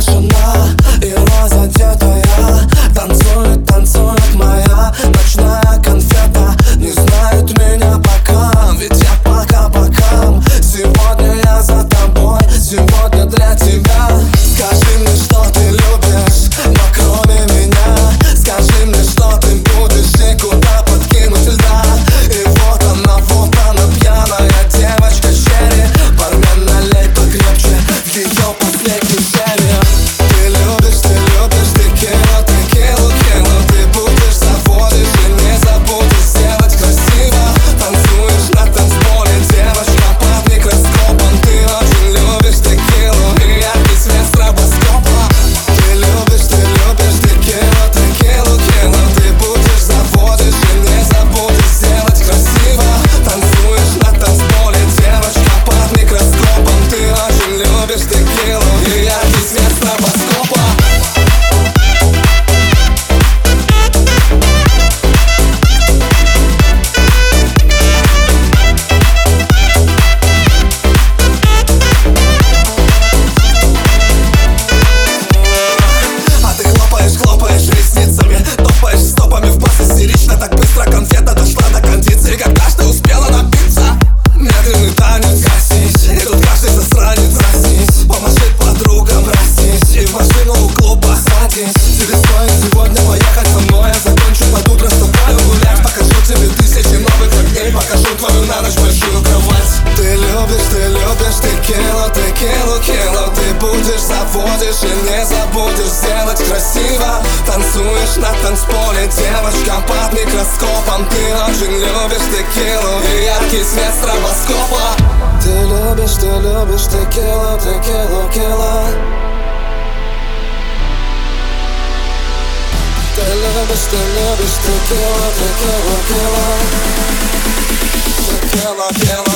corazón делом И я без места поскольку забудешь и не забудешь сделать красиво. Танцуешь на танцполе, девочка под микроскопом. Ты очень любишь текилу и яркий свет стробоскопа Ты любишь, ты любишь текилу, текилу, кило. Ты любишь, ты любишь текилу, текилу, кило. Текила, кило.